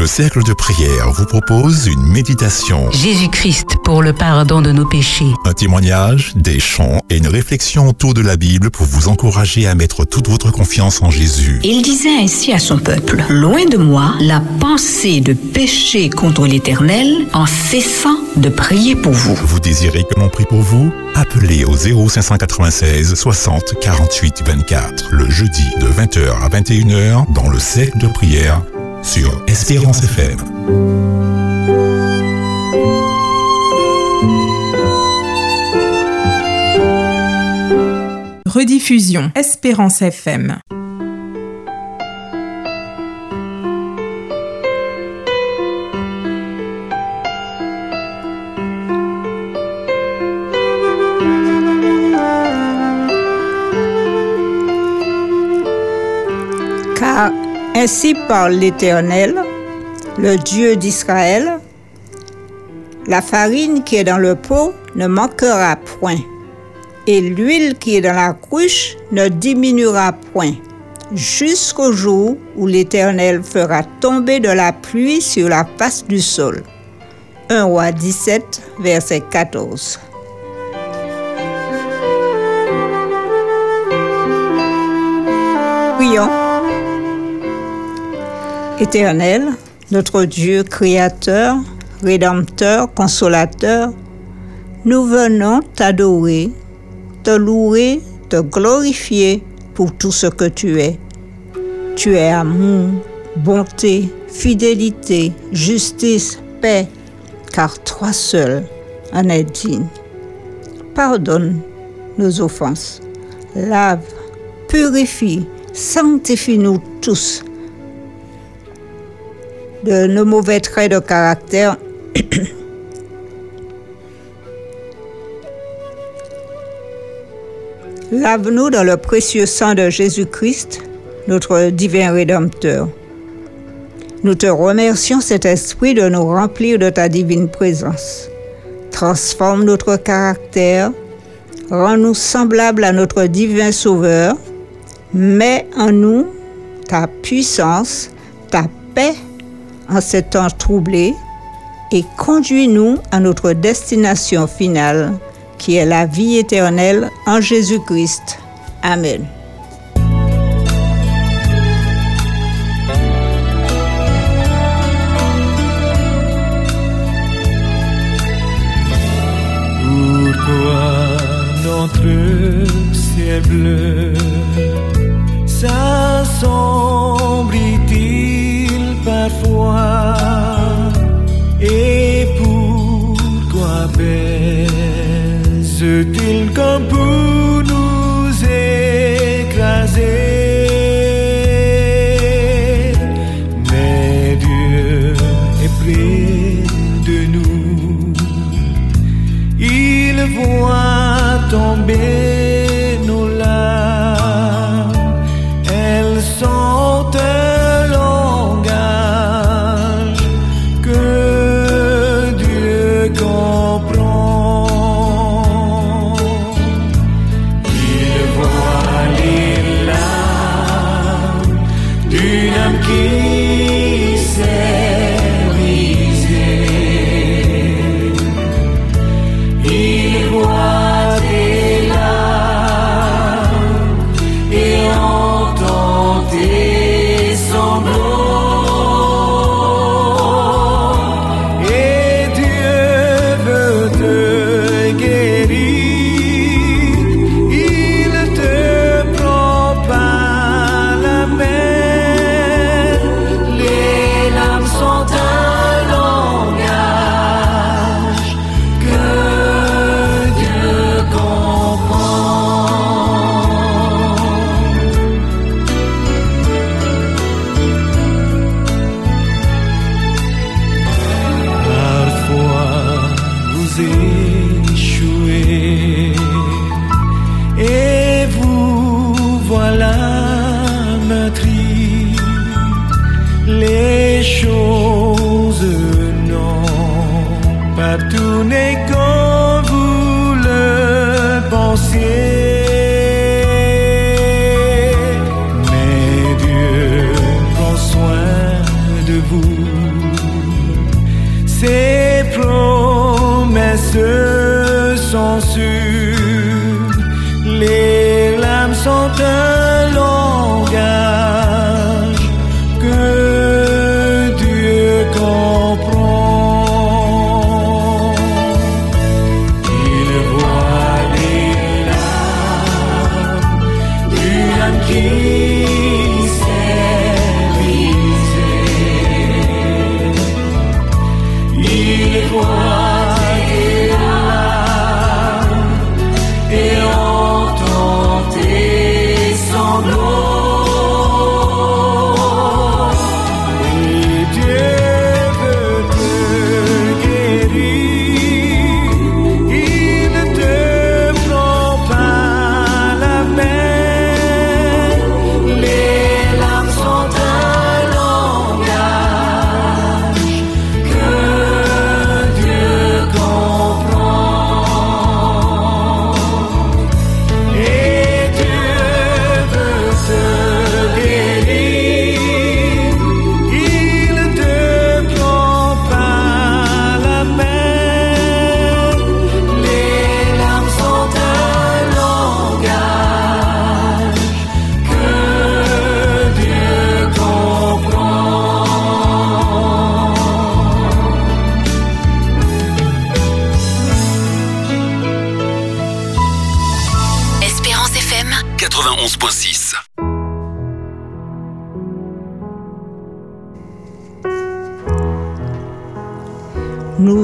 Le cercle de prière vous propose une méditation, Jésus-Christ pour le pardon de nos péchés. un témoignage, des chants et une réflexion autour de la Bible pour vous encourager à mettre toute votre confiance en Jésus. Il disait ainsi à son peuple, Loin de moi la pensée de pécher contre l'Éternel en cessant de prier pour vous. Vous désirez que l'on prie pour vous? Appelez au 0596 60 48 24 le jeudi de 20h à 21h dans le cercle de prière sur Espérance FM. Rediffusion Espérance FM. Ainsi parle l'Éternel, le Dieu d'Israël, la farine qui est dans le pot ne manquera point, et l'huile qui est dans la cruche ne diminuera point, jusqu'au jour où l'Éternel fera tomber de la pluie sur la face du sol. 1 roi 17, verset 14. Prions. Éternel, notre Dieu créateur, rédempteur, consolateur, nous venons t'adorer, te louer, te glorifier pour tout ce que tu es. Tu es amour, bonté, fidélité, justice, paix, car toi seul en es digne. Pardonne nos offenses, lave, purifie, sanctifie-nous tous de nos mauvais traits de caractère. Lave-nous dans le précieux sang de Jésus-Christ, notre divin Rédempteur. Nous te remercions, cet esprit, de nous remplir de ta divine présence. Transforme notre caractère, rends-nous semblables à notre divin Sauveur, mets en nous ta puissance, ta paix en ces temps troublés et conduis-nous à notre destination finale, qui est la vie éternelle en Jésus-Christ. Amen. Notre ciel bleu Et pourquoi baise-t-il comme pour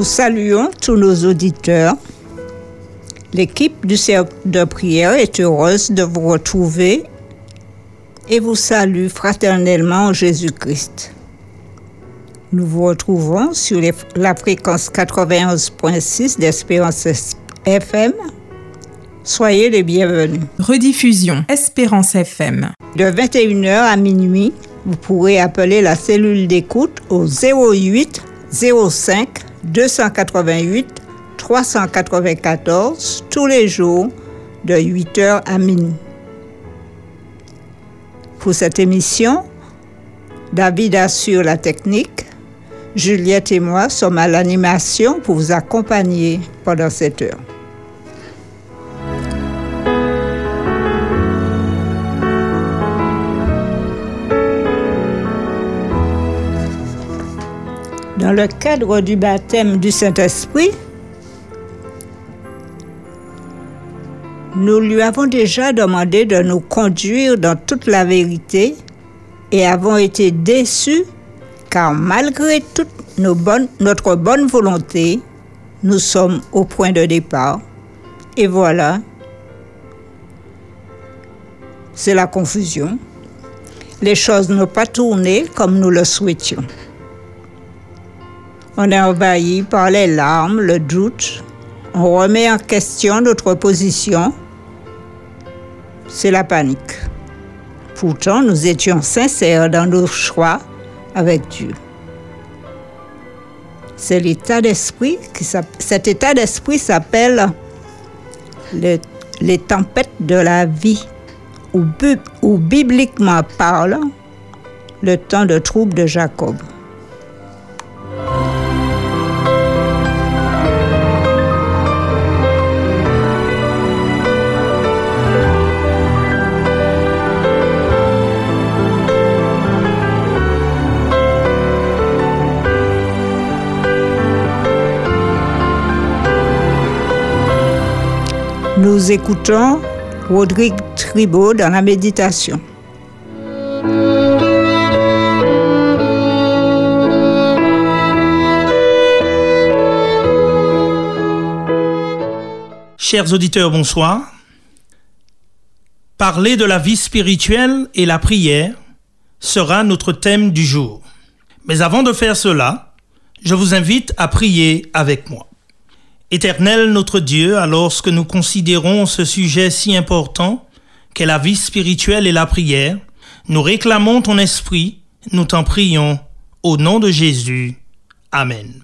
saluons tous nos auditeurs. L'équipe du cercle de prière est heureuse de vous retrouver et vous salue fraternellement en Jésus-Christ. Nous vous retrouvons sur les- la fréquence 91.6 d'Espérance FM. Soyez les bienvenus. Rediffusion Espérance FM. De 21h à minuit, vous pourrez appeler la cellule d'écoute au 08 05 288 394 tous les jours de 8h à minuit. Pour cette émission, David assure la technique. Juliette et moi sommes à l'animation pour vous accompagner pendant cette heure. Dans le cadre du baptême du Saint-Esprit, nous lui avons déjà demandé de nous conduire dans toute la vérité et avons été déçus car malgré toute notre bonne volonté, nous sommes au point de départ. Et voilà, c'est la confusion. Les choses n'ont pas tourné comme nous le souhaitions. On est envahi par les larmes, le doute. On remet en question notre position. C'est la panique. Pourtant, nous étions sincères dans nos choix avec Dieu. C'est l'état d'esprit qui cet état d'esprit s'appelle le- les tempêtes de la vie, ou bibliquement parlant, le temps de trouble de Jacob. Nous écoutons Rodrigue Tribaud dans la méditation. Chers auditeurs, bonsoir. Parler de la vie spirituelle et la prière sera notre thème du jour. Mais avant de faire cela, je vous invite à prier avec moi. Éternel notre Dieu, alors que nous considérons ce sujet si important qu'est la vie spirituelle et la prière, nous réclamons ton esprit, nous t'en prions, au nom de Jésus. Amen.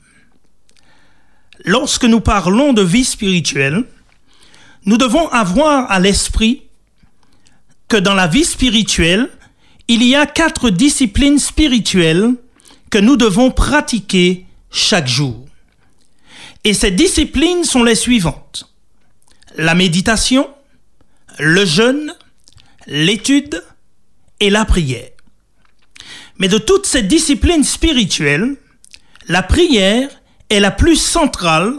Lorsque nous parlons de vie spirituelle, nous devons avoir à l'esprit que dans la vie spirituelle, il y a quatre disciplines spirituelles que nous devons pratiquer chaque jour. Et ces disciplines sont les suivantes. la méditation, le jeûne, l'étude et la prière. Mais de toutes ces disciplines spirituelles, la prière est la plus centrale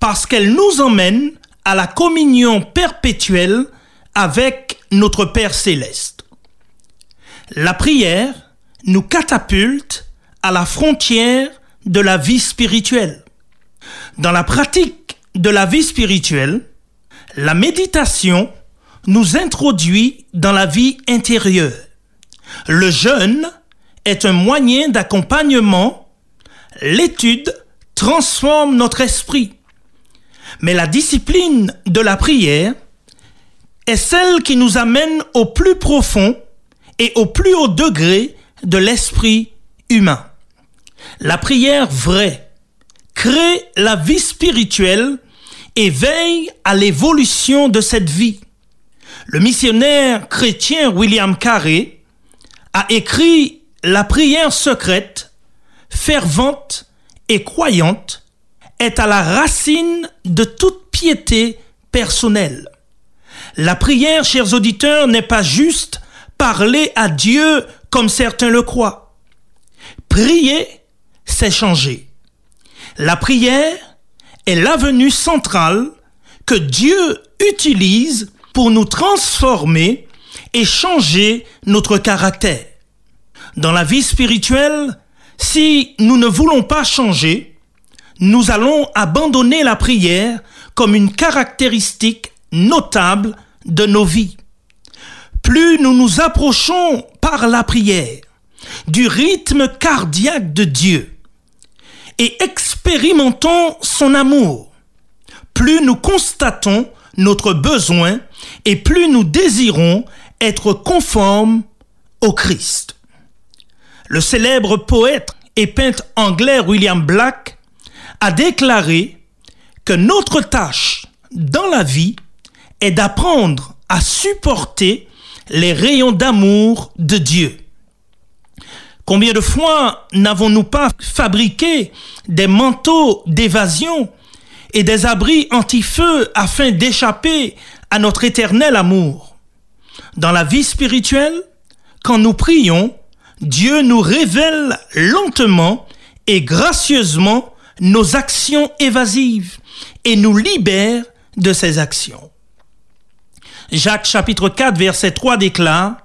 parce qu'elle nous emmène à la communion perpétuelle avec notre Père céleste. La prière nous catapulte à la frontière de la vie spirituelle. Dans la pratique de la vie spirituelle, la méditation nous introduit dans la vie intérieure. Le jeûne est un moyen d'accompagnement. L'étude transforme notre esprit. Mais la discipline de la prière est celle qui nous amène au plus profond et au plus haut degré de l'esprit humain. La prière vraie crée la vie spirituelle et veille à l'évolution de cette vie. Le missionnaire chrétien William Carey a écrit La prière secrète, fervente et croyante est à la racine de toute piété personnelle. La prière, chers auditeurs, n'est pas juste parler à Dieu comme certains le croient. Prier, c'est changer. La prière est l'avenue centrale que Dieu utilise pour nous transformer et changer notre caractère. Dans la vie spirituelle, si nous ne voulons pas changer, nous allons abandonner la prière comme une caractéristique notable de nos vies. Plus nous nous approchons par la prière du rythme cardiaque de Dieu et expérimentons son amour, plus nous constatons notre besoin et plus nous désirons être conformes au Christ. Le célèbre poète et peintre anglais William Black a déclaré que notre tâche dans la vie est d'apprendre à supporter les rayons d'amour de Dieu. Combien de fois n'avons-nous pas fabriqué des manteaux d'évasion et des abris anti-feu afin d'échapper à notre éternel amour? Dans la vie spirituelle, quand nous prions, Dieu nous révèle lentement et gracieusement nos actions évasives et nous libère de ces actions. Jacques chapitre 4 verset 3 déclare,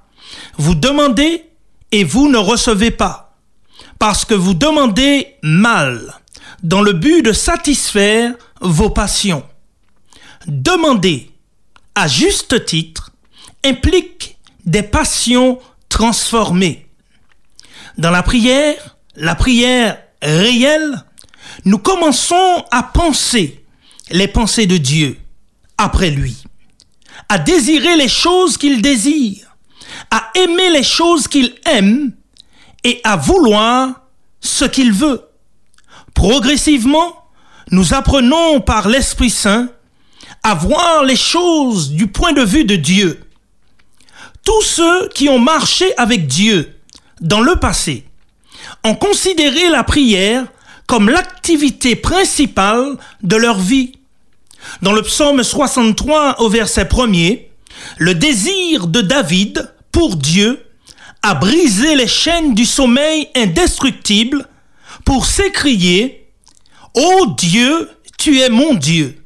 Vous demandez et vous ne recevez pas, parce que vous demandez mal, dans le but de satisfaire vos passions. Demander à juste titre implique des passions transformées. Dans la prière, la prière réelle, nous commençons à penser les pensées de Dieu après lui, à désirer les choses qu'il désire, à aimer les choses qu'il aime et à vouloir ce qu'il veut. Progressivement, nous apprenons par l'Esprit Saint à voir les choses du point de vue de Dieu. Tous ceux qui ont marché avec Dieu dans le passé ont considéré la prière comme l'activité principale de leur vie. Dans le psaume 63 au verset 1er, le désir de David pour Dieu a brisé les chaînes du sommeil indestructible pour s'écrier Ô Dieu, tu es mon Dieu.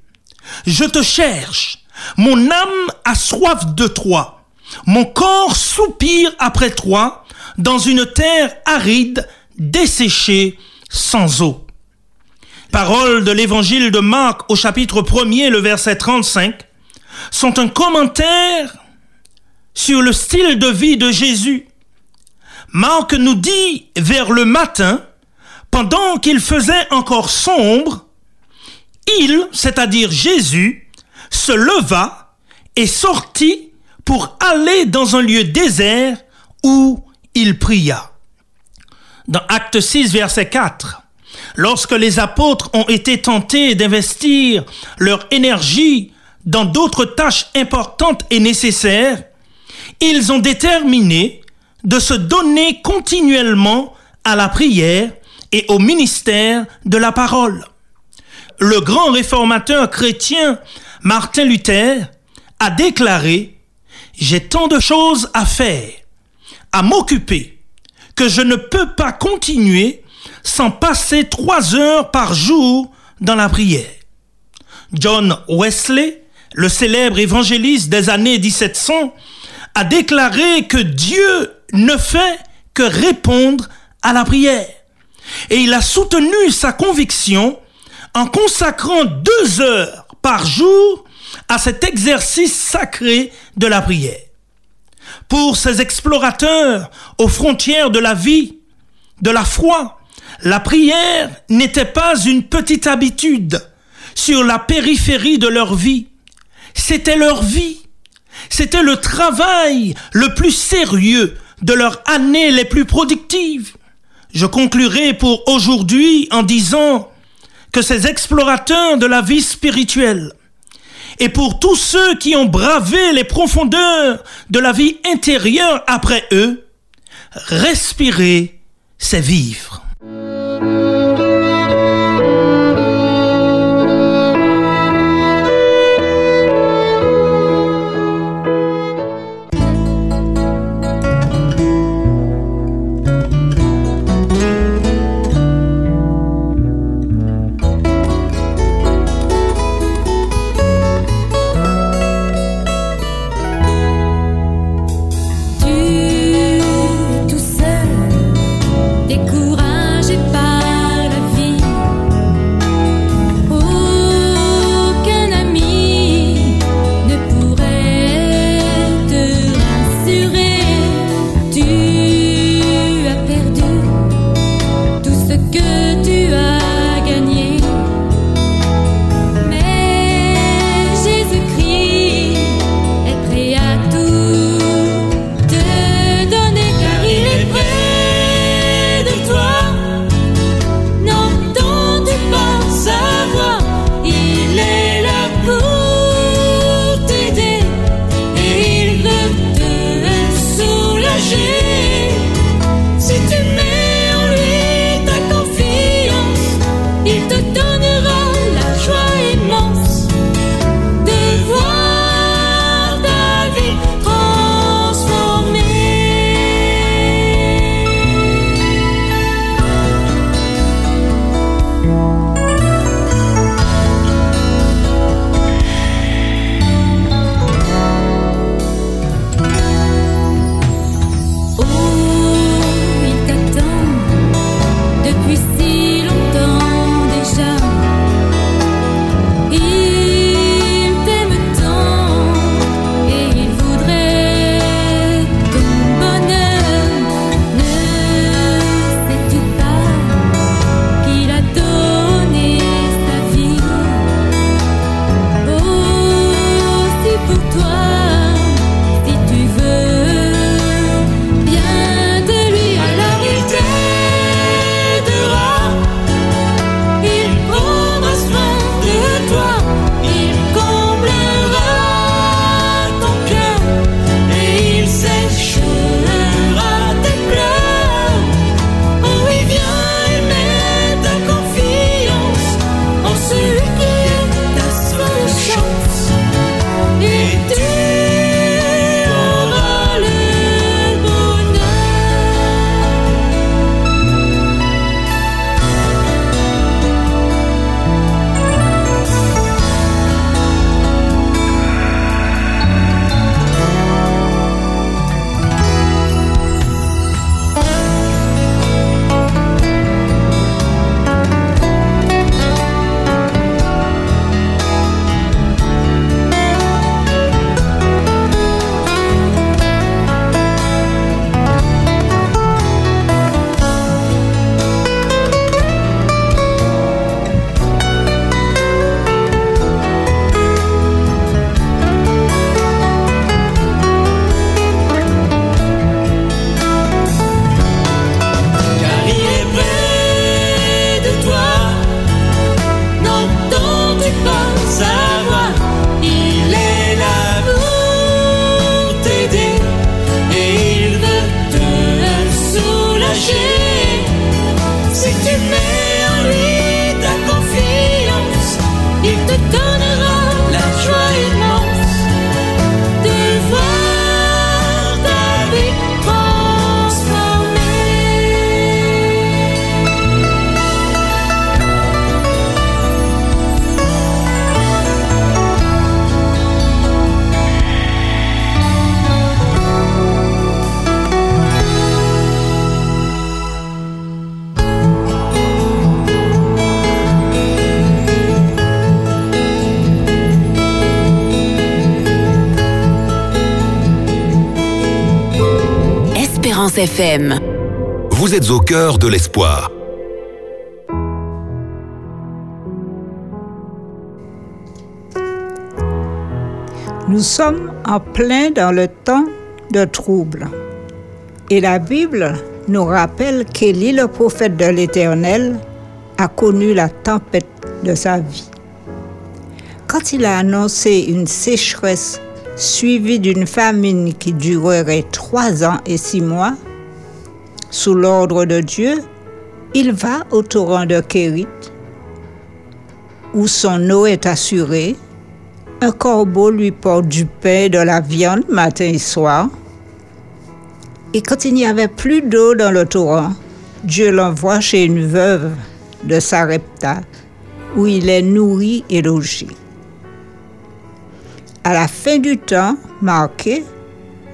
Je te cherche. Mon âme a soif de toi. Mon corps soupire après toi dans une terre aride, desséchée, sans eau. Paroles de l'évangile de Marc au chapitre 1er, le verset 35, sont un commentaire sur le style de vie de Jésus. Marc nous dit vers le matin, pendant qu'il faisait encore sombre, il, c'est-à-dire Jésus, se leva et sortit pour aller dans un lieu désert où il pria. Dans Acte 6, verset 4, lorsque les apôtres ont été tentés d'investir leur énergie dans d'autres tâches importantes et nécessaires, ils ont déterminé de se donner continuellement à la prière et au ministère de la parole. Le grand réformateur chrétien Martin Luther a déclaré J'ai tant de choses à faire, à m'occuper, que je ne peux pas continuer sans passer trois heures par jour dans la prière. John Wesley, le célèbre évangéliste des années 1700, a déclaré que Dieu ne fait que répondre à la prière. Et il a soutenu sa conviction en consacrant deux heures par jour à cet exercice sacré de la prière. Pour ces explorateurs aux frontières de la vie, de la foi, la prière n'était pas une petite habitude sur la périphérie de leur vie. C'était leur vie. C'était le travail le plus sérieux de leurs années les plus productives. Je conclurai pour aujourd'hui en disant que ces explorateurs de la vie spirituelle et pour tous ceux qui ont bravé les profondeurs de la vie intérieure après eux, respirer, c'est vivre. FM. Vous êtes au cœur de l'espoir. Nous sommes en plein dans le temps de trouble. Et la Bible nous rappelle qu'Élie, le prophète de l'Éternel, a connu la tempête de sa vie. Quand il a annoncé une sécheresse suivie d'une famine qui durerait trois ans et six mois, sous l'ordre de Dieu, il va au torrent de Kérit, où son eau est assurée. Un corbeau lui porte du pain et de la viande matin et soir. Et quand il n'y avait plus d'eau dans le torrent, Dieu l'envoie chez une veuve de Sarepta, où il est nourri et logé. À la fin du temps marqué,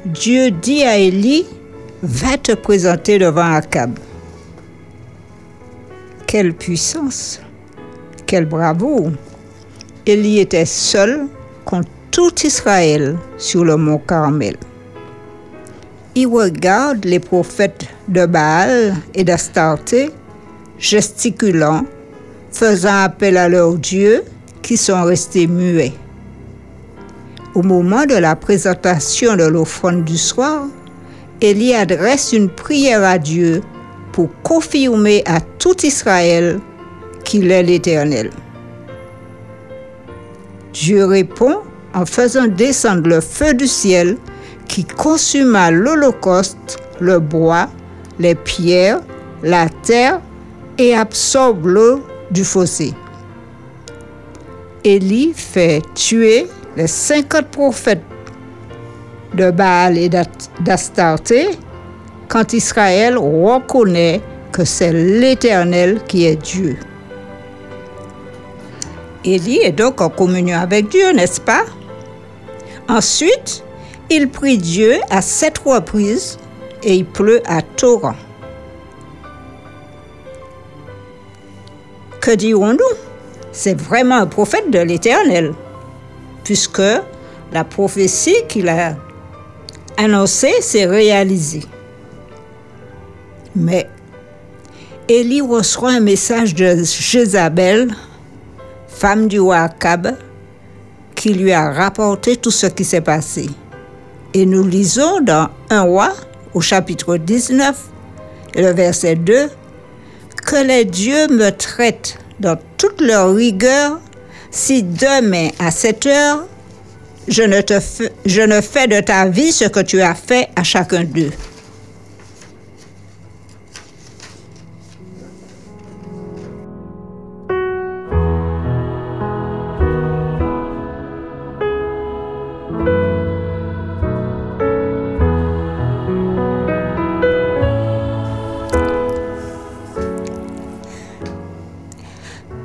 Dieu dit à Élie, va te présenter devant Akab. Quelle puissance, quelle bravoure. Élie était seul contre tout Israël sur le mont Carmel. Il regarde les prophètes de Baal et d'Astarté gesticulant, faisant appel à leurs dieux qui sont restés muets. Au moment de la présentation de l'offrande du soir, Élie adresse une prière à Dieu pour confirmer à tout Israël qu'il est l'Éternel. Dieu répond en faisant descendre le feu du ciel qui consuma l'Holocauste, le bois, les pierres, la terre et absorbe l'eau du fossé. Élie fait tuer les 50 prophètes de Baal et d'Astarté quand Israël reconnaît que c'est l'Éternel qui est Dieu. Élie est donc en communion avec Dieu, n'est-ce pas? Ensuite, il prie Dieu à sept reprises et il pleut à torrent. Que dirons-nous? C'est vraiment un prophète de l'Éternel, puisque la prophétie qu'il a annoncée s'est réalisée. Mais Élie reçoit un message de Jézabel, femme du roi Akab, qui lui a rapporté tout ce qui s'est passé. Et nous lisons dans 1 roi, au chapitre 19, et le verset 2, que les dieux me traitent dans toute leur rigueur si demain à cette heure, je ne, te je ne fais de ta vie ce que tu as fait à chacun d'eux.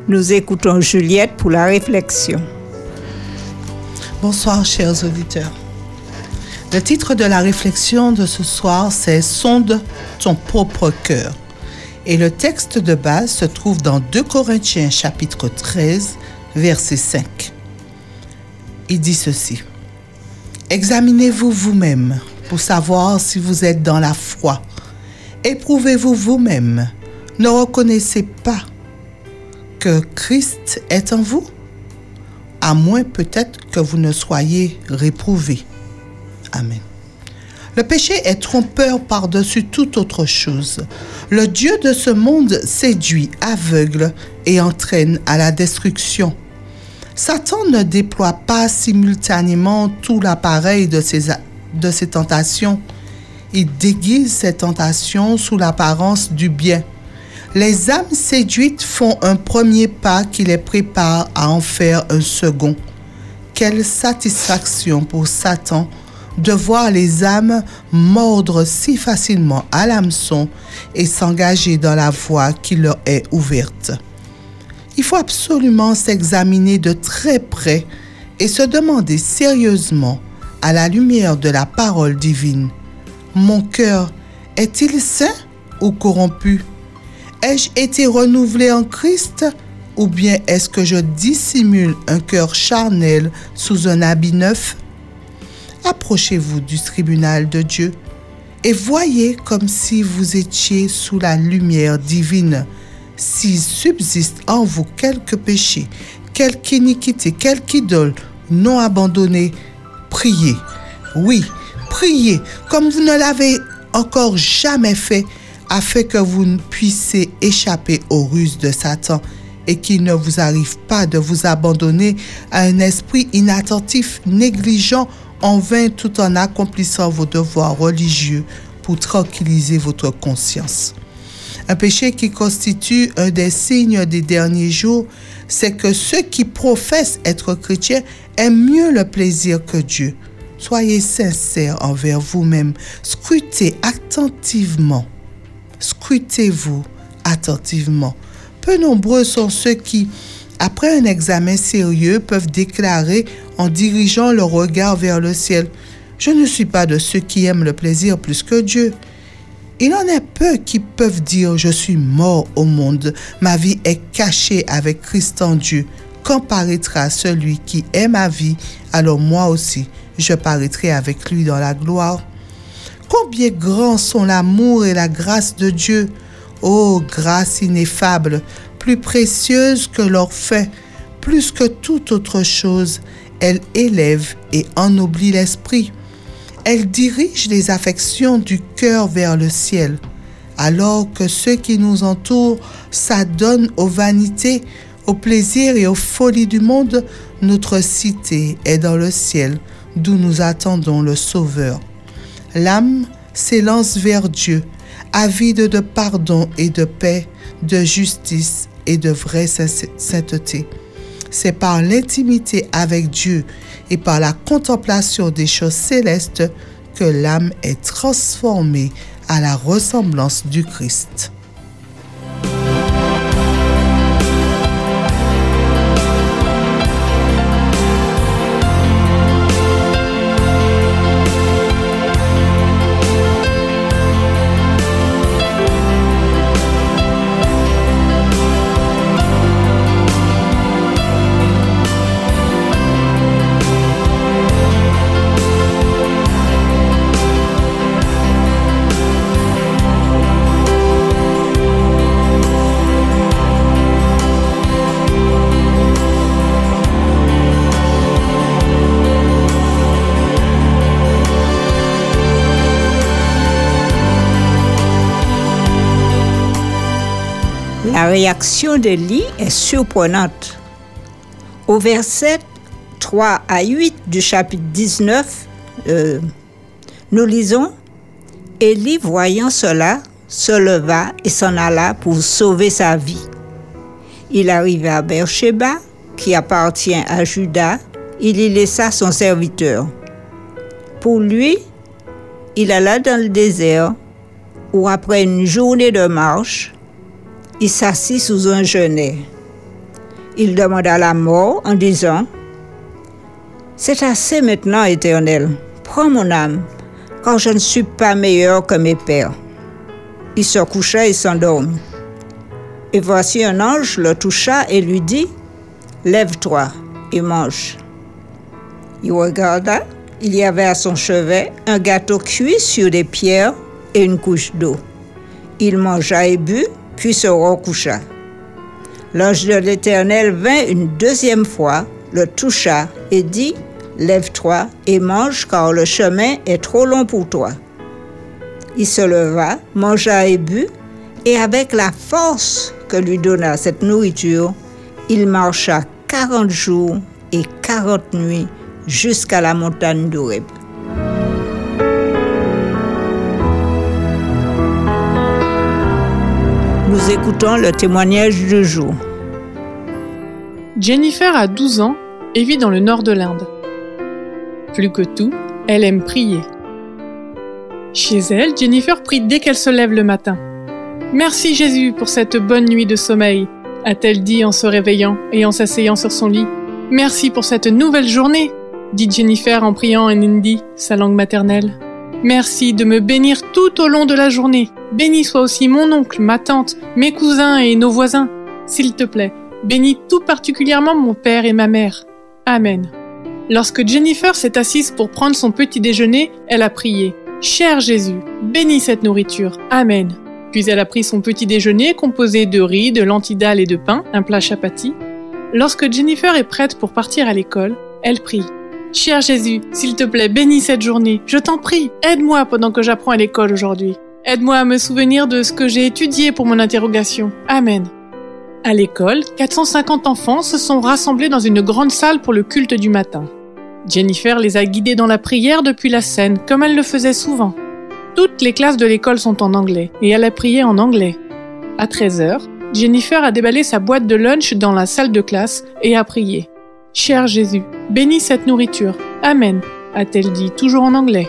Nous écoutons Juliette pour la réflexion. Bonsoir, chers auditeurs. Le titre de la réflexion de ce soir, c'est Sonde ton propre cœur. Et le texte de base se trouve dans 2 Corinthiens chapitre 13, verset 5. Il dit ceci. Examinez-vous vous-même pour savoir si vous êtes dans la foi. Éprouvez-vous vous-même. Ne reconnaissez pas que Christ est en vous, à moins peut-être que vous ne soyez réprouvés. Amen. Le péché est trompeur par-dessus toute autre chose. Le Dieu de ce monde séduit, aveugle et entraîne à la destruction. Satan ne déploie pas simultanément tout l'appareil de ses, de ses tentations. Il déguise ses tentations sous l'apparence du bien les âmes séduites font un premier pas qui les prépare à en faire un second. Quelle satisfaction pour Satan de voir les âmes mordre si facilement à l'hameçon et s'engager dans la voie qui leur est ouverte. Il faut absolument s'examiner de très près et se demander sérieusement, à la lumière de la parole divine, mon cœur est-il sain ou corrompu? Ai-je été renouvelé en Christ? Ou bien est-ce que je dissimule un cœur charnel sous un habit neuf? Approchez-vous du tribunal de Dieu. et voyez comme si vous étiez sous la lumière divine. S'il subsiste en vous quelque péché, quelque iniquité, quelque idole non abandonnée, priez. Oui, priez comme vous ne l'avez encore jamais fait, afin que vous puissiez échapper aux ruses de Satan et qu'il ne vous arrive pas de vous abandonner à un esprit inattentif, négligent, en vain tout en accomplissant vos devoirs religieux pour tranquilliser votre conscience. Un péché qui constitue un des signes des derniers jours, c'est que ceux qui professent être chrétiens aiment mieux le plaisir que Dieu. Soyez sincères envers vous-même. Scrutez attentivement. Scrutez-vous attentivement. Peu nombreux sont ceux qui, après un examen sérieux, peuvent déclarer en dirigeant leur regard vers le ciel, Je ne suis pas de ceux qui aiment le plaisir plus que Dieu. Il en est peu qui peuvent dire Je suis mort au monde, ma vie est cachée avec Christ en Dieu. Quand paraîtra celui qui est ma vie, alors moi aussi, je paraîtrai avec lui dans la gloire. Combien grands sont l'amour et la grâce de Dieu? Ô grâce ineffable, plus précieuse que l'or fait, plus que toute autre chose, elle élève et ennoblit l'esprit. Elle dirige les affections du cœur vers le ciel, alors que ceux qui nous entourent s'adonnent aux vanités, aux plaisirs et aux folies du monde, notre cité est dans le ciel, d'où nous attendons le Sauveur. L'âme s'élance vers Dieu, avide de pardon et de paix, de justice et de vraie sainteté. C'est par l'intimité avec Dieu et par la contemplation des choses célestes que l'âme est transformée à la ressemblance du Christ. Réaction d'Élie est surprenante. Au verset 3 à 8 du chapitre 19, euh, nous lisons Élie, voyant cela, se leva et s'en alla pour sauver sa vie. Il arriva à Beersheba, qui appartient à Juda, il y laissa son serviteur. Pour lui, il alla dans le désert, où après une journée de marche, il s'assit sous un genêt. Il demanda la mort en disant, C'est assez maintenant, Éternel, prends mon âme, car je ne suis pas meilleur que mes pères. Il se coucha et s'endormit. Et voici un ange le toucha et lui dit, Lève-toi et mange. Il regarda, il y avait à son chevet un gâteau cuit sur des pierres et une couche d'eau. Il mangea et but, puis se recoucha. L'ange de l'Éternel vint une deuxième fois, le toucha et dit, Lève-toi et mange, car le chemin est trop long pour toi. Il se leva, mangea et but, et avec la force que lui donna cette nourriture, il marcha quarante jours et quarante nuits jusqu'à la montagne d'Oreb. Nous écoutons le témoignage du jour. Jennifer a 12 ans et vit dans le nord de l'Inde. Plus que tout, elle aime prier. Chez elle, Jennifer prie dès qu'elle se lève le matin. Merci Jésus pour cette bonne nuit de sommeil, a-t-elle dit en se réveillant et en s'asseyant sur son lit. Merci pour cette nouvelle journée, dit Jennifer en priant en hindi, sa langue maternelle. Merci de me bénir tout au long de la journée. Bénis soit aussi mon oncle, ma tante, mes cousins et nos voisins. S'il te plaît, bénis tout particulièrement mon père et ma mère. Amen. Lorsque Jennifer s'est assise pour prendre son petit déjeuner, elle a prié. Cher Jésus, bénis cette nourriture. Amen. Puis elle a pris son petit déjeuner composé de riz, de lentilles et de pain, un plat chapati. Lorsque Jennifer est prête pour partir à l'école, elle prie. Cher Jésus, s'il te plaît, bénis cette journée. Je t'en prie, aide-moi pendant que j'apprends à l'école aujourd'hui. Aide-moi à me souvenir de ce que j'ai étudié pour mon interrogation. Amen. À l'école, 450 enfants se sont rassemblés dans une grande salle pour le culte du matin. Jennifer les a guidés dans la prière depuis la scène, comme elle le faisait souvent. Toutes les classes de l'école sont en anglais, et elle a prié en anglais. À 13h, Jennifer a déballé sa boîte de lunch dans la salle de classe et a prié. Cher Jésus, bénis cette nourriture. Amen, a-t-elle dit, toujours en anglais.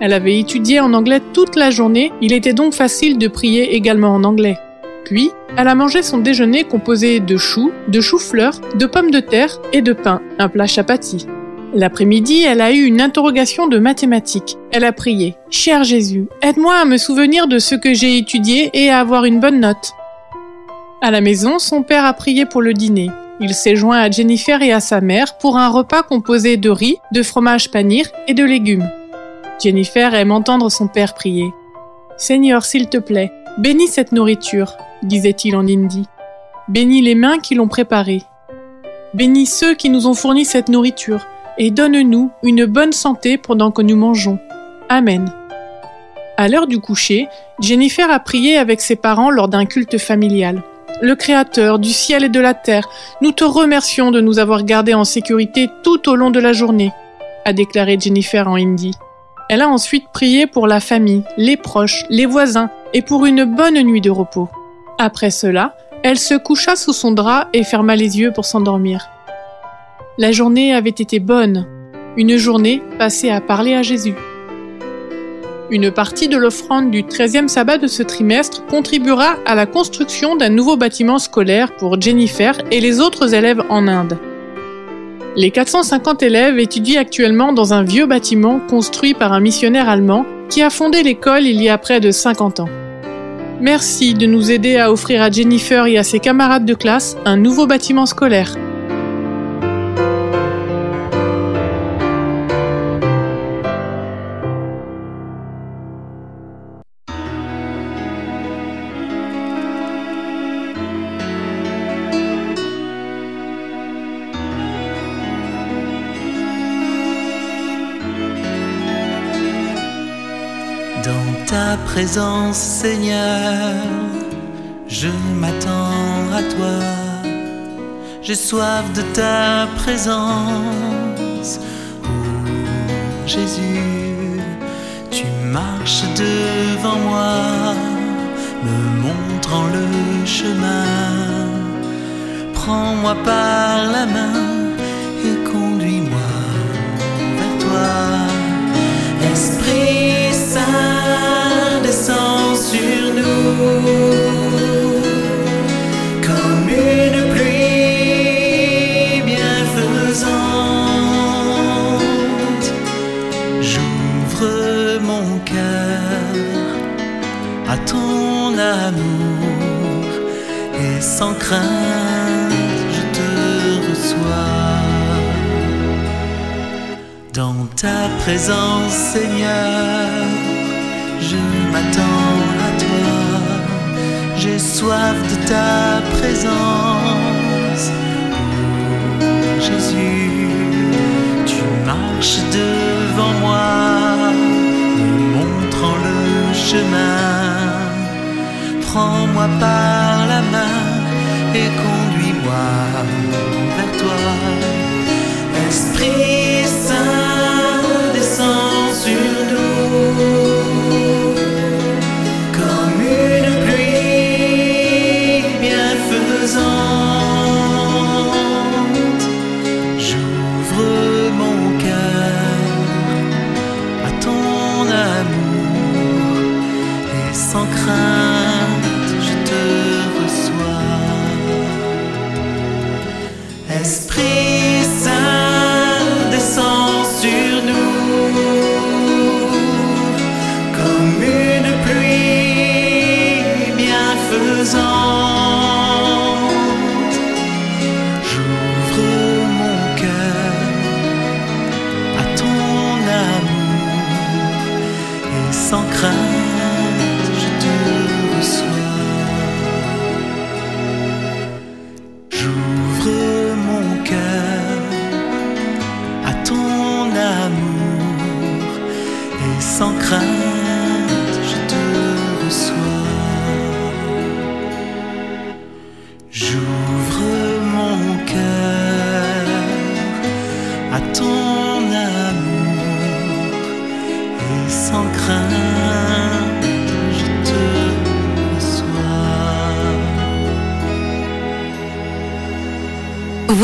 Elle avait étudié en anglais toute la journée, il était donc facile de prier également en anglais. Puis, elle a mangé son déjeuner composé de choux, de choux-fleurs, de pommes de terre et de pain, un plat chapati. L'après-midi, elle a eu une interrogation de mathématiques. Elle a prié Cher Jésus, aide-moi à me souvenir de ce que j'ai étudié et à avoir une bonne note. À la maison, son père a prié pour le dîner. Il s'est joint à Jennifer et à sa mère pour un repas composé de riz, de fromage panir et de légumes. Jennifer aime entendre son père prier. Seigneur, s'il te plaît, bénis cette nourriture, disait-il en hindi. Bénis les mains qui l'ont préparée. Bénis ceux qui nous ont fourni cette nourriture et donne-nous une bonne santé pendant que nous mangeons. Amen. À l'heure du coucher, Jennifer a prié avec ses parents lors d'un culte familial. Le Créateur du ciel et de la terre, nous te remercions de nous avoir gardés en sécurité tout au long de la journée, a déclaré Jennifer en hindi. Elle a ensuite prié pour la famille, les proches, les voisins et pour une bonne nuit de repos. Après cela, elle se coucha sous son drap et ferma les yeux pour s'endormir. La journée avait été bonne, une journée passée à parler à Jésus. Une partie de l'offrande du 13e sabbat de ce trimestre contribuera à la construction d'un nouveau bâtiment scolaire pour Jennifer et les autres élèves en Inde. Les 450 élèves étudient actuellement dans un vieux bâtiment construit par un missionnaire allemand qui a fondé l'école il y a près de 50 ans. Merci de nous aider à offrir à Jennifer et à ses camarades de classe un nouveau bâtiment scolaire. Présence, Seigneur, je m'attends à toi. J'ai soif de ta présence. Oh Jésus, tu marches devant moi, me montrant le chemin. Prends-moi par la main et conduis-moi vers toi. Esprit sans crainte je te reçois. Dans ta présence, Seigneur, je m'attends à. Soif de ta présence. Jésus, tu marches devant moi, me montrant le chemin. Prends-moi par la main et conduis-moi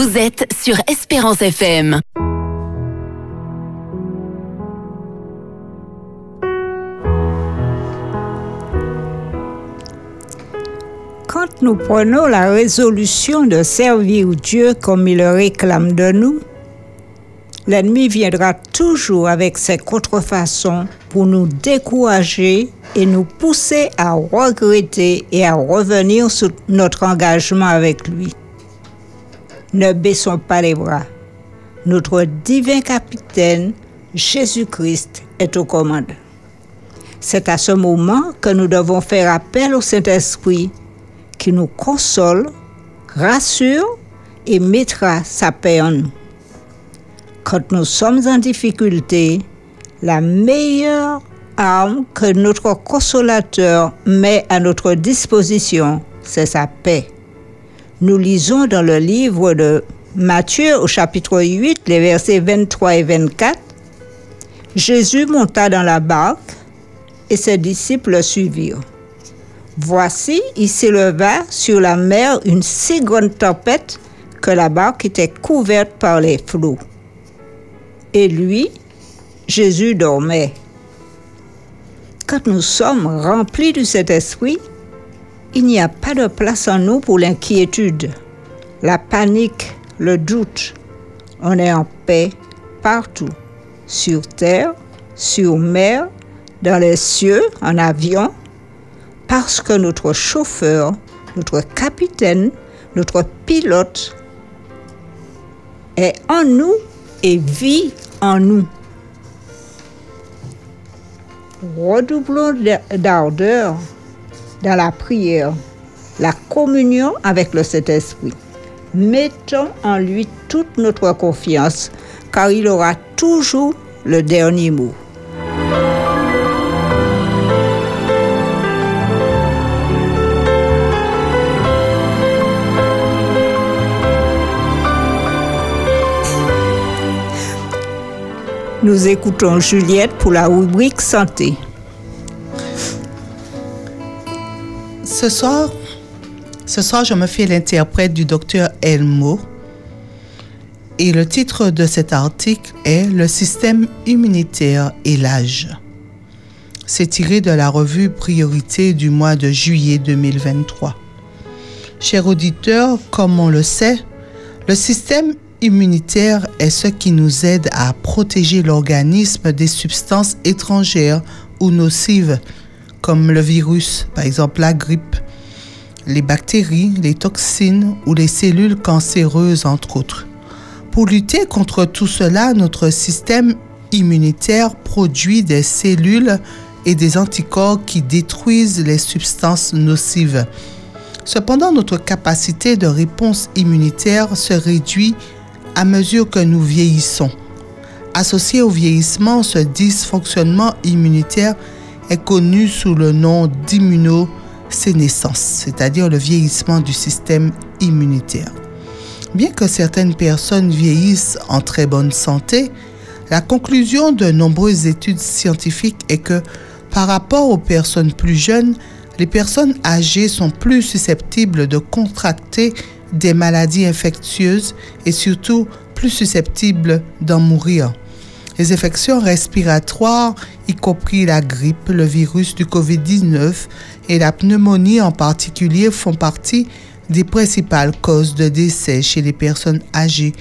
Vous êtes sur Espérance FM. Quand nous prenons la résolution de servir Dieu comme il le réclame de nous, l'ennemi viendra toujours avec ses contrefaçons pour nous décourager et nous pousser à regretter et à revenir sur notre engagement avec lui. Ne baissons pas les bras. Notre divin capitaine, Jésus-Christ, est aux commandes. C'est à ce moment que nous devons faire appel au Saint-Esprit qui nous console, rassure et mettra sa paix en nous. Quand nous sommes en difficulté, la meilleure arme que notre consolateur met à notre disposition, c'est sa paix. Nous lisons dans le livre de Matthieu au chapitre 8, les versets 23 et 24, Jésus monta dans la barque et ses disciples le suivirent. Voici, il s'éleva sur la mer une si grande tempête que la barque était couverte par les flots. Et lui, Jésus dormait. Quand nous sommes remplis du Saint-Esprit, il n'y a pas de place en nous pour l'inquiétude, la panique, le doute. On est en paix partout, sur terre, sur mer, dans les cieux, en avion, parce que notre chauffeur, notre capitaine, notre pilote est en nous et vit en nous. Redoublons d'ardeur dans la prière, la communion avec le Saint-Esprit. Mettons en lui toute notre confiance, car il aura toujours le dernier mot. Nous écoutons Juliette pour la rubrique santé. Ce soir, je me fais l'interprète du docteur Elmo. Et le titre de cet article est Le système immunitaire et l'âge. C'est tiré de la revue Priorité du mois de juillet 2023. Chers auditeurs, comme on le sait, le système immunitaire est ce qui nous aide à protéger l'organisme des substances étrangères ou nocives, comme le virus, par exemple la grippe, les bactéries, les toxines ou les cellules cancéreuses, entre autres. Pour lutter contre tout cela, notre système immunitaire produit des cellules et des anticorps qui détruisent les substances nocives. Cependant, notre capacité de réponse immunitaire se réduit à mesure que nous vieillissons. Associé au vieillissement, ce dysfonctionnement immunitaire est connu sous le nom d'immunosénescence, c'est-à-dire le vieillissement du système immunitaire. Bien que certaines personnes vieillissent en très bonne santé, la conclusion de nombreuses études scientifiques est que par rapport aux personnes plus jeunes, les personnes âgées sont plus susceptibles de contracter des maladies infectieuses et surtout plus susceptibles d'en mourir. Les infections respiratoires, y compris la grippe, le virus du COVID-19 et la pneumonie en particulier, font partie des principales causes de décès chez les personnes âgées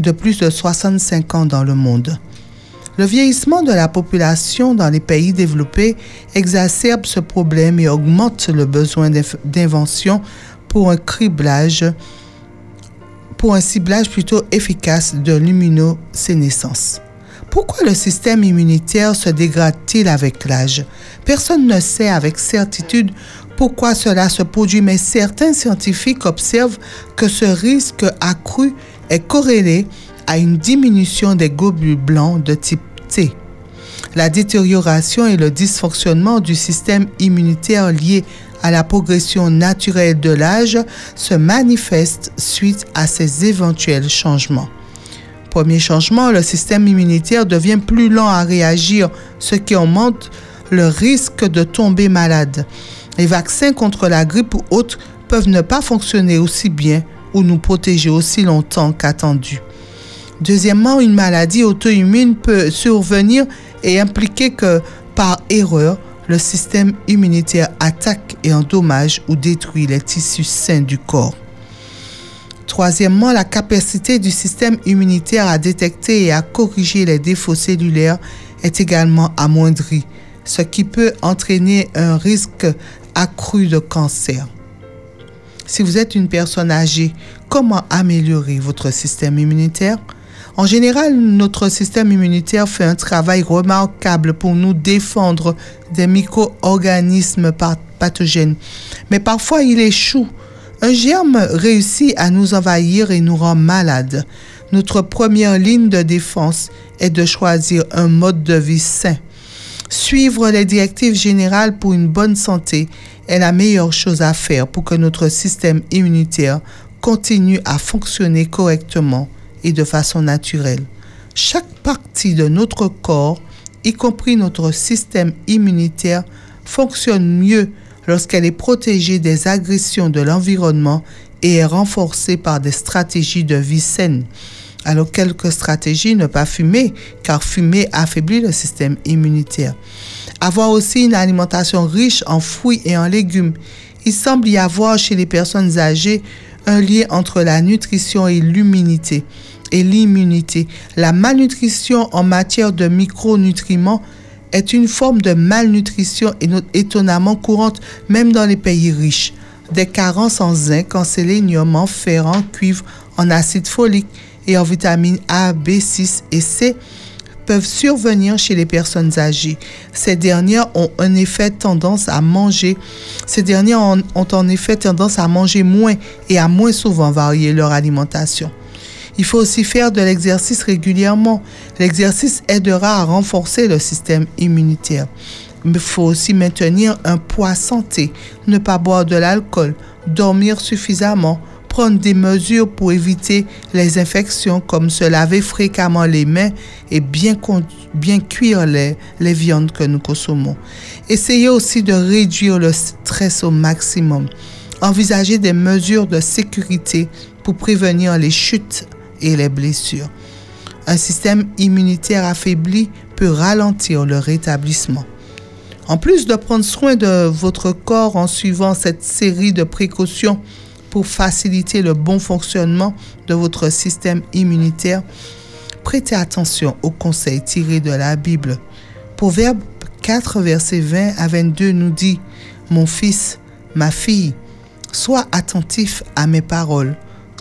de plus de 65 ans dans le monde. Le vieillissement de la population dans les pays développés exacerbe ce problème et augmente le besoin d'invention pour un ciblage plutôt efficace de l'immunosénescence. Pourquoi le système immunitaire se dégrade-t-il avec l'âge? Personne ne sait avec certitude pourquoi cela se produit, mais certains scientifiques observent que ce risque accru est corrélé à une diminution des globules blancs de type T. La détérioration et le dysfonctionnement du système immunitaire lié à la progression naturelle de l'âge se manifeste suite à ces éventuels changements. Premier changement, le système immunitaire devient plus lent à réagir, ce qui augmente le risque de tomber malade. Les vaccins contre la grippe ou autres peuvent ne pas fonctionner aussi bien ou nous protéger aussi longtemps qu'attendu. Deuxièmement, une maladie auto-immune peut survenir et impliquer que, par erreur, le système immunitaire attaque et endommage ou détruit les tissus sains du corps. Troisièmement, la capacité du système immunitaire à détecter et à corriger les défauts cellulaires est également amoindrie, ce qui peut entraîner un risque accru de cancer. Si vous êtes une personne âgée, comment améliorer votre système immunitaire? En général, notre système immunitaire fait un travail remarquable pour nous défendre des micro-organismes pathogènes. Mais parfois, il échoue. Un germe réussit à nous envahir et nous rend malades. Notre première ligne de défense est de choisir un mode de vie sain. Suivre les directives générales pour une bonne santé est la meilleure chose à faire pour que notre système immunitaire continue à fonctionner correctement et de façon naturelle. Chaque partie de notre corps, y compris notre système immunitaire, fonctionne mieux lorsqu'elle est protégée des agressions de l'environnement et est renforcée par des stratégies de vie saine. Alors quelques stratégies, ne pas fumer, car fumer affaiblit le système immunitaire. Avoir aussi une alimentation riche en fruits et en légumes. Il semble y avoir chez les personnes âgées un lien entre la nutrition et l'immunité. Et l'immunité. La malnutrition en matière de micronutriments est une forme de malnutrition étonnamment courante même dans les pays riches. Des carences en zinc, en sélénium, en fer, en cuivre, en acide folique et en vitamines A, B6 et C peuvent survenir chez les personnes âgées. Ces dernières ont en effet tendance à manger. Ces dernières ont, ont en effet tendance à manger moins et à moins souvent varier leur alimentation. Il faut aussi faire de l'exercice régulièrement. L'exercice aidera à renforcer le système immunitaire. Il faut aussi maintenir un poids santé, ne pas boire de l'alcool, dormir suffisamment, prendre des mesures pour éviter les infections comme se laver fréquemment les mains et bien, cuire les viandes que nous consommons. Essayez aussi de réduire le stress au maximum. Envisagez des mesures de sécurité pour prévenir les chutes et les blessures. Un système immunitaire affaibli peut ralentir le rétablissement. En plus de prendre soin de votre corps en suivant cette série de précautions, pour faciliter le bon fonctionnement de votre système immunitaire, prêtez attention aux conseils tirés de la Bible. Proverbe 4, verset 20 à 22 nous dit, Mon fils, ma fille, sois attentif à mes paroles,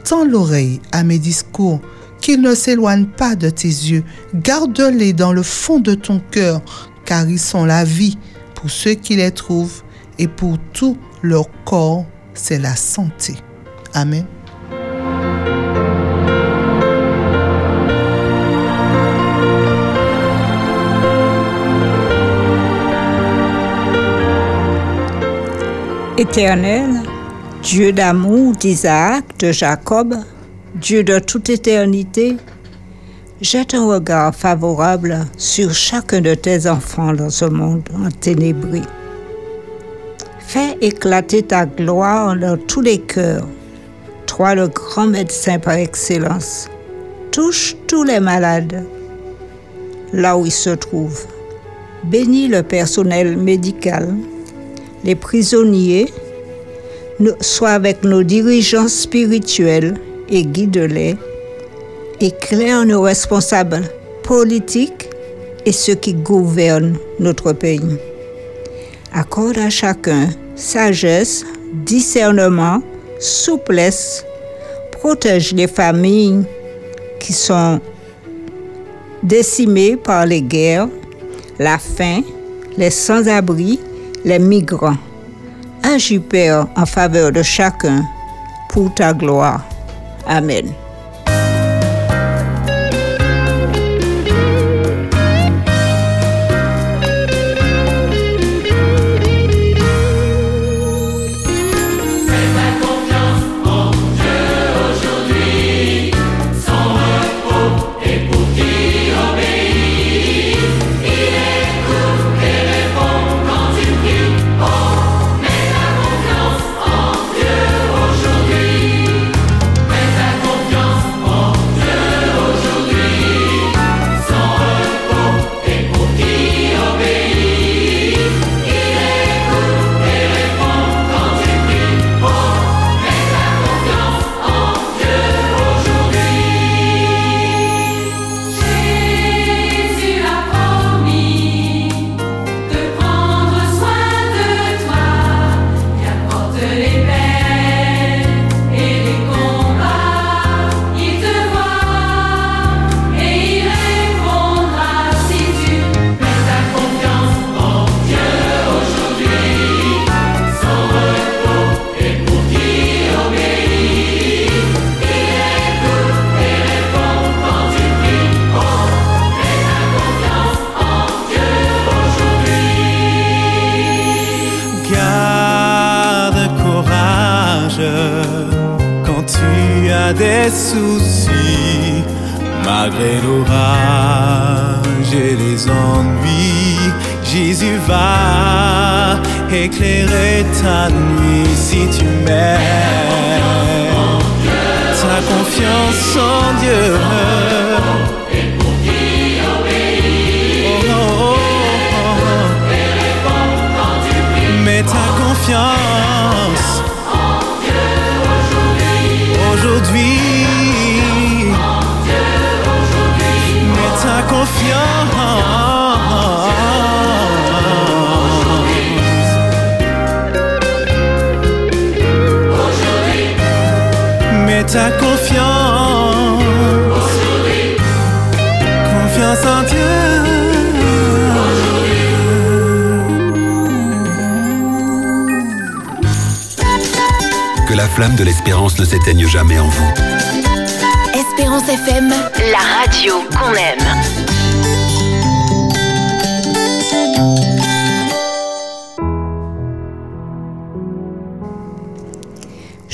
tends l'oreille à mes discours, qu'ils ne s'éloignent pas de tes yeux, garde-les dans le fond de ton cœur, car ils sont la vie pour ceux qui les trouvent et pour tout leur corps c'est la santé. Amen. Éternel, Dieu d'amour d'Isaac, de Jacob, Dieu de toute éternité, jette un regard favorable sur chacun de tes enfants dans ce monde enténébré. Fais éclater ta gloire dans tous les cœurs. Toi, le grand médecin par excellence, touche tous les malades là où ils se trouvent. Bénis le personnel médical, les prisonniers, sois avec nos dirigeants spirituels et guide-les. Éclaire nos responsables politiques et ceux qui gouvernent notre pays. Accorde à chacun sagesse, discernement, souplesse, protège les familles qui sont décimées par les guerres, la faim, les sans-abri, les migrants. Agis, Père, en faveur de chacun pour ta gloire. Amen. Soucis, malgré l'orage et les ennuis. Jésus va éclairer ta nuit si tu mets ta confiance en Dieu. Oh, oh, oh, ta confiance ta confiance. Confiance en Dieu. Que la flamme de l'espérance ne s'éteigne jamais en vous. Espérance FM, la radio qu'on aime.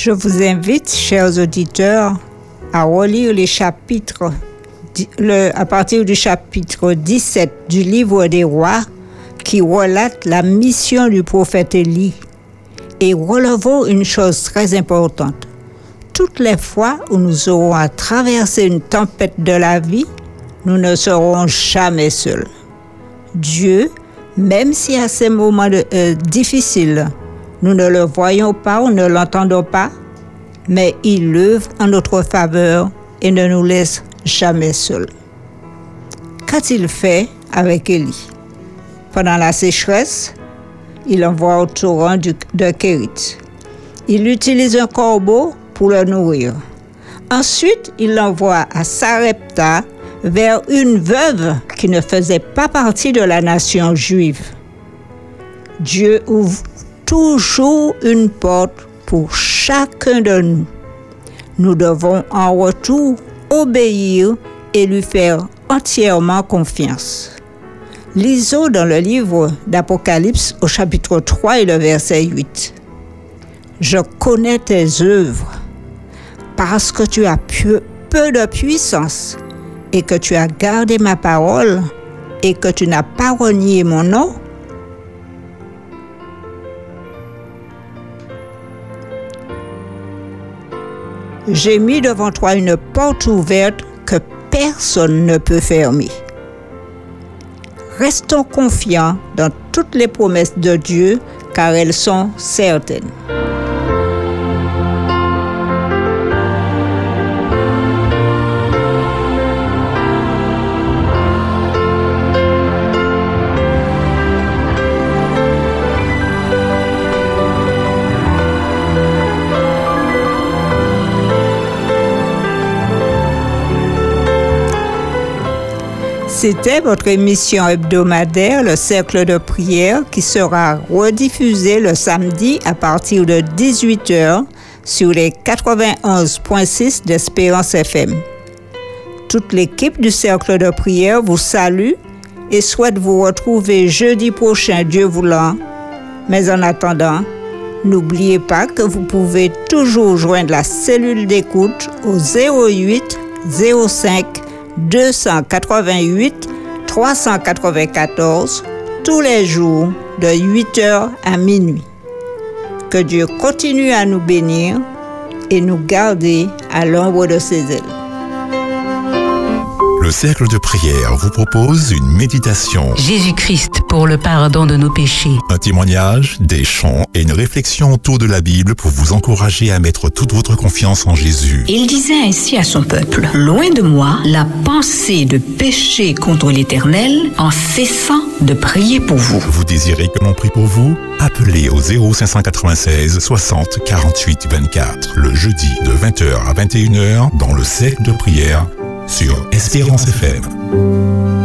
Je vous invite, chers auditeurs, à relire les chapitres, à partir du chapitre 17 du livre des rois qui relate la mission du prophète Élie. Et relevons une chose très importante. Toutes les fois où nous aurons à traverser une tempête de la vie, nous ne serons jamais seuls. Dieu, même si à ces moments euh, difficiles, nous ne le voyons pas ou ne l'entendons pas, mais il œuvre en notre faveur et ne nous laisse jamais seuls. Qu'a-t-il fait avec Élie? Pendant la sécheresse, il envoie au torrent du- de Kérit. Il utilise un corbeau pour le nourrir. Ensuite, il l'envoie à Sarepta vers une veuve qui ne faisait pas partie de la nation juive. Dieu ouvre toujours une porte pour chacun de nous. Nous devons en retour obéir et lui faire entièrement confiance. Lisons dans le livre d'Apocalypse au chapitre 3 et le verset 8. Je connais tes œuvres parce que tu as peu, peu de puissance et que tu as gardé ma parole et que tu n'as pas renié mon nom. J'ai mis devant toi une porte ouverte que personne ne peut fermer. Restons confiants dans toutes les promesses de Dieu car elles sont certaines. C'était votre émission hebdomadaire, le Cercle de prière, qui sera rediffusée le samedi à partir de 18h sur les 91.6 d'Espérance FM. Toute l'équipe du Cercle de prière vous salue et souhaite vous retrouver jeudi prochain, Dieu voulant. Mais en attendant, n'oubliez pas que vous pouvez toujours joindre la cellule d'écoute au 08 05 288 394 tous les jours de 8h à minuit. Que Dieu continue à nous bénir et nous garder à l'ombre de ses ailes. Le cercle de prière vous propose une méditation, Jésus-Christ pour le pardon de nos péchés. un témoignage, des chants et une réflexion autour de la Bible pour vous encourager à mettre toute votre confiance en Jésus. Il disait ainsi à son peuple, Loin de moi la pensée de pécher contre l'Éternel en cessant de prier pour vous. Vous désirez que l'on prie pour vous? Appelez au 0596 60 48 24 le jeudi de 20h à 21h dans le cercle de prière sur Espérance FM.